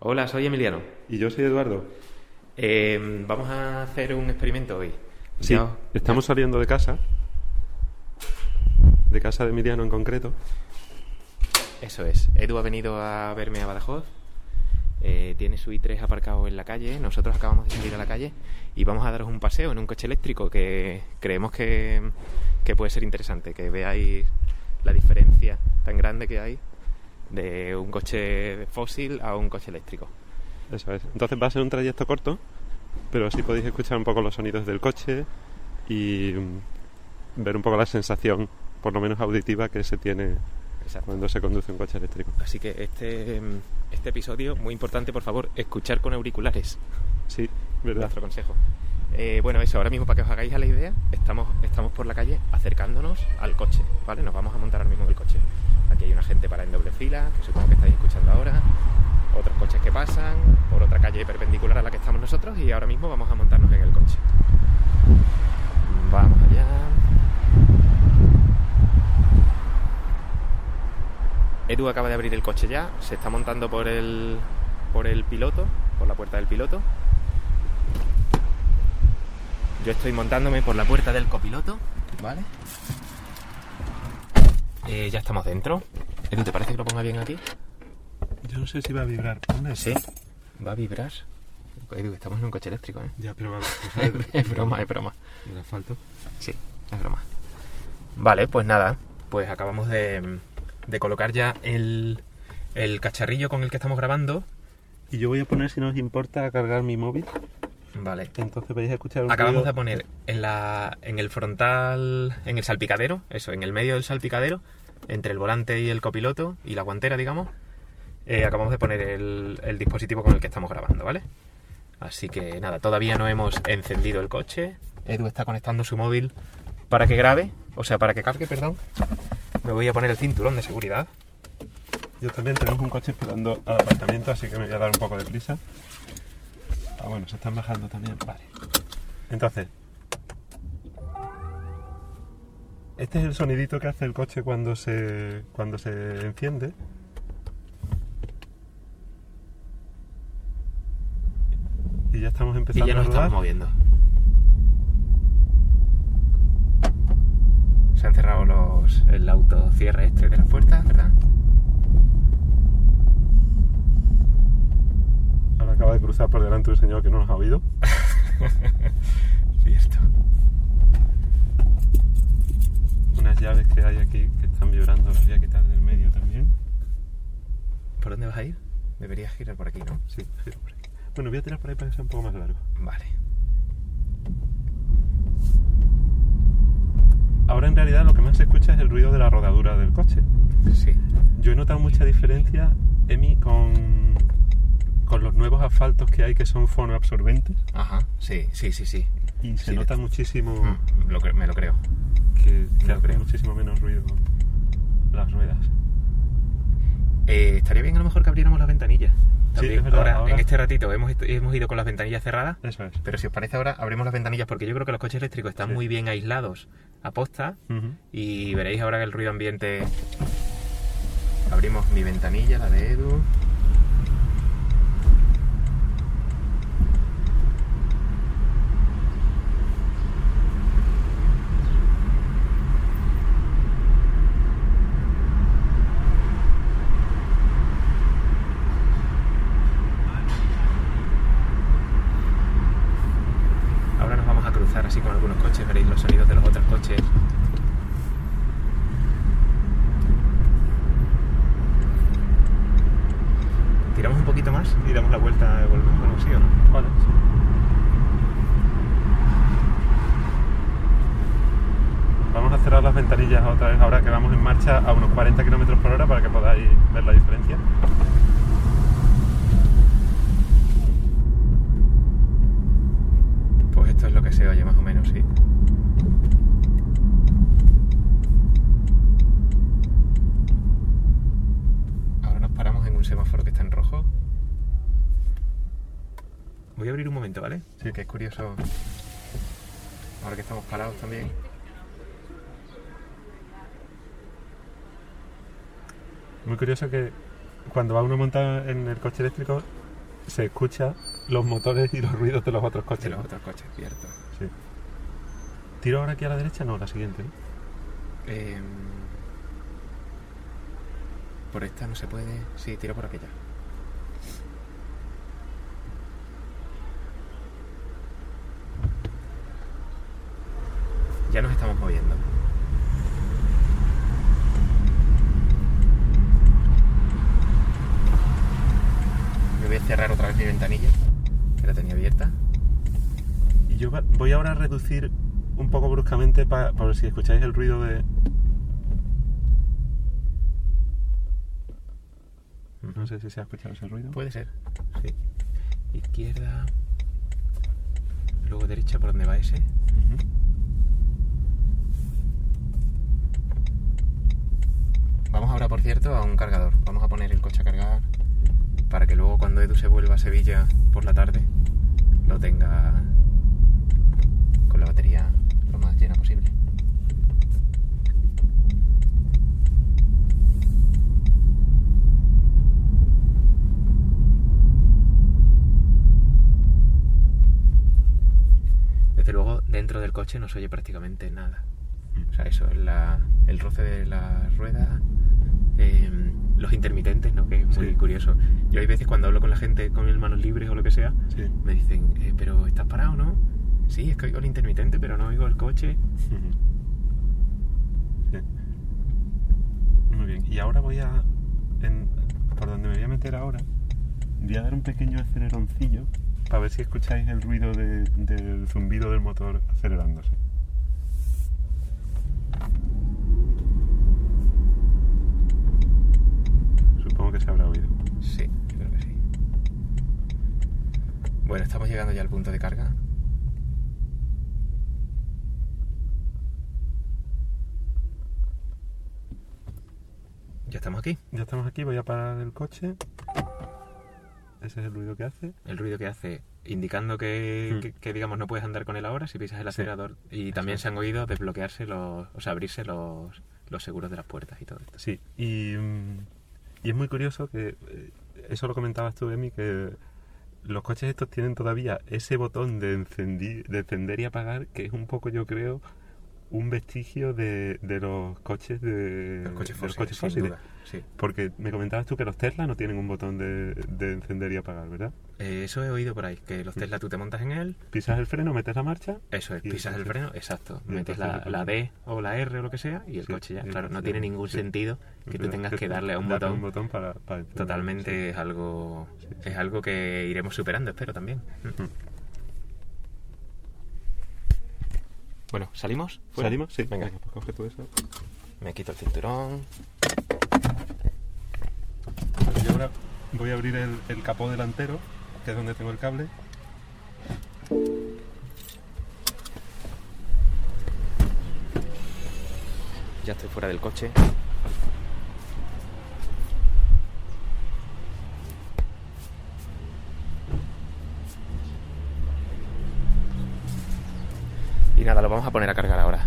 Hola, soy Emiliano. Y yo soy Eduardo. Eh, vamos a hacer un experimento hoy. Sí, Ya- estamos saliendo de casa. De casa de Emiliano en concreto. Eso es. Edu ha venido a verme a Badajoz. eh, tiene su i3 aparcado en la calle. Nosotros acabamos de salir a la calle y vamos a daros un paseo en un coche eléctrico que creemos que, que puede ser interesante. Que veáis la diferencia tan grande que hay de un coche fósil a un coche eléctrico. Eso es. Entonces va a ser un trayecto corto, pero sí podéis escuchar un poco los sonidos del coche y mm, ver un poco la sensación, por lo menos auditiva, que se tiene Exacto. cuando se conduce un coche eléctrico. Así que este, este episodio, muy importante, por favor, escuchar con auriculares. Sí, ¿verdad? Nuestro consejo. Eh, bueno, eso, ahora mismo para que os hagáis a la idea, estamos, estamos por la calle acercándonos al coche, ¿vale? Nos vamos a montar ahora mismo en el coche. Aquí hay una gente para en doble fila, que supongo que estáis escuchando ahora, otros coches que pasan, por otra calle perpendicular a la que estamos nosotros y ahora mismo vamos a montarnos en el coche. Vamos allá. Edu acaba de abrir el coche ya, se está montando por el, por el piloto, por la puerta del piloto. Yo estoy montándome por la puerta del copiloto, ¿vale? Eh, ya estamos dentro. Edu, ¿te parece que lo ponga bien aquí? Yo no sé si va a vibrar. ¿Dónde Sí. Va a vibrar. Edu, estamos en un coche eléctrico, ¿eh? Ya, pero va es broma, es broma. ¿El asfalto? Sí, es broma. Vale, pues nada, pues acabamos de, de colocar ya el, el cacharrillo con el que estamos grabando. Y yo voy a poner, si no os importa, a cargar mi móvil. Vale. Entonces vais a escuchar un Acabamos de poner en, la, en el frontal, en el salpicadero, eso, en el medio del salpicadero, entre el volante y el copiloto y la guantera, digamos, eh, acabamos de poner el, el dispositivo con el que estamos grabando, ¿vale? Así que nada, todavía no hemos encendido el coche. Edu está conectando su móvil para que grabe, o sea, para que cargue, perdón. Me voy a poner el cinturón de seguridad. Yo también tenemos un coche esperando al apartamento, así que me voy a dar un poco de prisa. Ah, bueno, se están bajando también. Vale. Entonces, este es el sonidito que hace el coche cuando se cuando se enciende. Y ya estamos Y empezando ya nos a rodar. estamos moviendo. Se han cerrado los, el autocierre este de las puertas, ¿verdad? Acaba de cruzar por delante un señor que no nos ha oído. Cierto. Unas llaves que hay aquí que están vibrando, las voy a quitar del medio también. ¿Por dónde vas a ir? Deberías girar por aquí, ¿no? Sí, sí, por aquí. Bueno, voy a tirar por ahí para que sea un poco más largo. Vale. Ahora en realidad lo que más se escucha es el ruido de la rodadura del coche. Sí. Yo he notado mucha diferencia, Emi, con, con los nuevos asfaltos que hay que son fonoabsorbentes. Ajá. Sí, sí, sí, sí. Y se Sí, nota de- muchísimo Mm, lo me lo creo. que, que creo. muchísimo menos ruido las ruedas. Eh, estaría bien a lo mejor que abriéramos las ventanillas. También. verdad, ahora, ahora- en este ratito hemos, hemos ido con las ventanillas cerradas. Eso es. Pero si os parece ahora, abrimos las ventanillas porque yo creo que los coches eléctricos están Sí. muy bien aislados a posta y veréis ahora que el ruido ambiente... Abrimos mi ventanilla, la de Edu. Ahora nos vamos a así con algunos coches, veréis los sonidos de los otros coches. Tiramos un poquito más y damos la vuelta, volvemos bueno, sí o no. Vale. Vamos a cerrar las ventanillas otra vez ahora que vamos en marcha a unos 40 km por hora para que podáis ver la diferencia. Pues esto es lo que se oye más o menos, sí. Ahora nos paramos en un semáforo que está en rojo. Voy a abrir un momento, ¿vale? Sí. Que es curioso. Ahora que estamos parados también. Muy curioso que cuando va uno montado en el coche eléctrico se escucha los motores y los ruidos de los otros coches. De los ¿no? otros coches, cierto. Sí. ¿Tiro ahora aquí a la derecha? No, la siguiente. ¿no? Em, por esta no se puede. Sí, tiro por aquella. Ya nos estamos moviendo. Me voy a cerrar otra vez mi ventanilla, que la tenía abierta. Y yo voy ahora a reducir un poco bruscamente para ver si escucháis el ruido de... No sé si se ha escuchado ese ruido. Puede ser, sí. Izquierda. Luego derecha, ¿por dónde va ese? Ujú. Vamos ahora, por cierto, a un cargador. Vamos a poner el coche a cargar para que luego cuando Edu se vuelva a Sevilla por la tarde lo tenga con la batería lo más llena posible. Desde luego, dentro del coche no se oye prácticamente nada. O sea, eso, la- el roce de la rueda, eh, los intermitentes, ¿no? Que es muy Sí. curioso. Yo hay veces cuando hablo con la gente con el manos libres o lo que sea, Sí. me dicen, eh, pero ¿estás parado, no? Sí, es que oigo el intermitente, pero no oigo el coche. Sí. Muy bien. Y ahora voy a... en- por donde me voy a meter ahora, voy a dar un pequeño aceleroncillo para ver si escucháis el ruido de- del zumbido del motor acelerándose. Supongo que se habrá oído. Sí, yo creo que sí. Bueno, estamos llegando ya al punto de carga. Ya estamos aquí. Ya estamos aquí, voy a parar el coche. Ese es el ruido que hace. El ruido que hace indicando que, Hmm. que- que, digamos no puedes andar con él ahora si pisas el Sí. acelerador. Y también se han oído desbloquearse los, o sea, abrirse los, los seguros de las puertas y todo esto. Sí, y, mm, y es muy curioso que, eh, eso lo comentabas tú, Emi, que los coches estos tienen todavía ese botón de, encendi- de encender y apagar, que es un poco, yo creo, un vestigio de, de los coches de Los coches los fósiles. Sí. Porque me comentabas tú que los Tesla no tienen un botón de, de encender y apagar, ¿verdad? Eh, eso he oído por ahí, que los Tesla tú te montas en él, Pisas el freno, metes la marcha. eso es, pisas el freno, exacto, metes la, la D o la R o lo que sea y el Sí, coche ya. Claro, no tiene ningún sí. sentido que tú tengas que darle a un darle botón. un botón para, para encender, Totalmente es algo es algo que iremos superando, espero también. Mm. Bueno, ¿salimos? ¿Fuera? ¿Salimos? Sí. Venga, pues coge tú eso. me quito el cinturón. Yo ahora voy a abrir el, capó delantero, que es donde tengo el cable. Ya estoy fuera del coche. Y nada, lo vamos a poner a cargar ahora.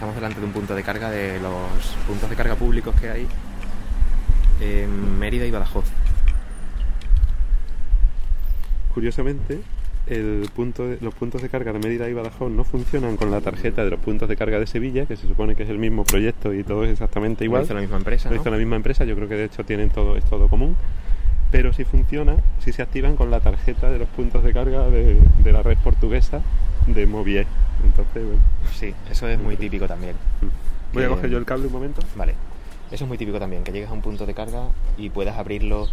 Estamos delante de un punto de carga de los puntos de carga públicos que hay en Mérida y Badajoz. Curiosamente, el punto de- los puntos de carga de Mérida y Badajoz no funcionan con la tarjeta de los puntos de carga de Sevilla, que se supone que es el mismo proyecto y todo es exactamente Igual hizo la misma empresa, Lo ¿no? hizo la misma empresa, yo creo que de hecho tienen todo, es todo común. Pero sí funciona si se activan con la tarjeta de los puntos de carga de, de la red portuguesa de Movier. Entonces, bueno, Sí, eso es muy típico también. voy a coger yo el cable un momento. Vale. Eso es muy típico también, que llegues a un punto de carga y puedas abrirlo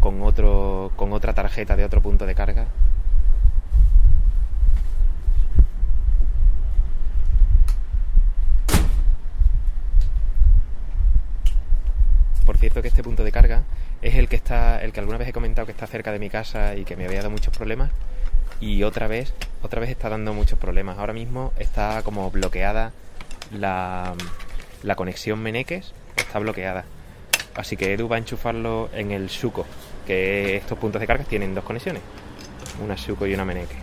con otro con otra tarjeta de otro punto de carga. Por cierto que este punto de carga es el que está el que alguna vez he comentado que está cerca de mi casa y que me había dado muchos problemas y otra vez otra vez está dando muchos problemas. Ahora mismo está como bloqueada la, la conexión Meneques está bloqueada. Así que Edu va a enchufarlo en el Suco, que estos puntos de carga tienen dos conexiones, una Suco y una Meneques.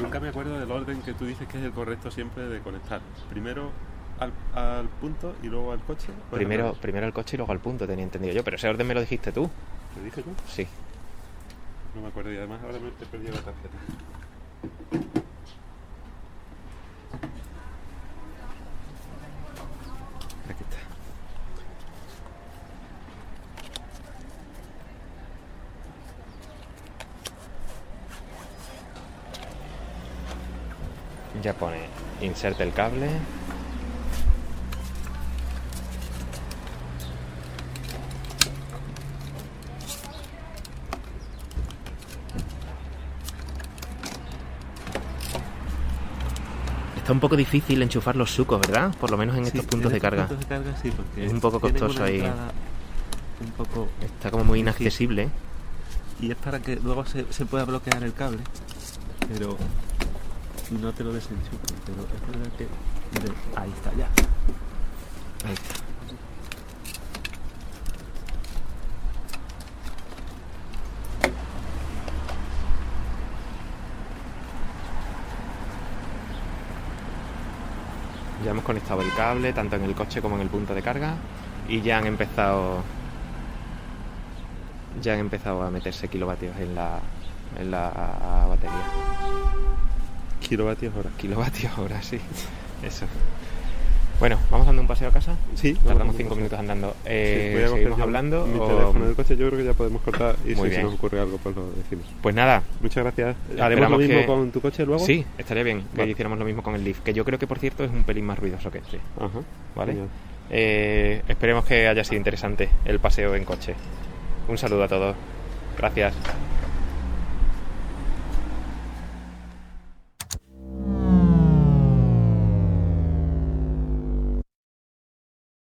Nunca me acuerdo del orden que tú dices que es el correcto siempre de conectar. Primero al, al punto y luego al coche. Primero, al- primero el coche y luego al punto, tenía entendido yo. Pero ese orden me lo dijiste tú. ¿Lo dije yo? Sí. No me acuerdo y además ahora me he perdido la tarjeta. Aquí está. Ya pone inserte el cable. Está un poco difícil enchufar los sucos, ¿verdad? Por lo menos en Sí, estos puntos de carga. puntos de carga sí, porque Es un poco costoso ahí. Un poco Está como muy inaccesible. ¿eh? y es para que luego se, se pueda bloquear el cable, pero no te lo desenchufan. Pero es verdad que ahí está ya. Ahí está. Ya hemos conectado el cable tanto en el coche como en el punto de carga y ya han empezado ya han empezado a meterse kilovatios en la en la batería. Kilovatios hora. Kilovatios hora, sí. Eso. Bueno, ¿vamos dando un paseo a casa? Sí, Tardamos cinco minutos andando. Sí, Eh, voy a ¿Seguimos hablando? Mi o- teléfono del coche yo creo que ya podemos cortar y Muy si se nos ocurre algo pues lo decimos. Pues nada, Muchas gracias. ¿Haremos lo mismo que- con tu coche luego? sí, estaría bien que Vale. hiciéramos lo mismo con el Leaf, que yo creo que por cierto es un pelín más ruidoso que este. Ajá. ¿Vale? Eh, esperemos que haya sido interesante el paseo en coche. Un saludo a todos. Gracias.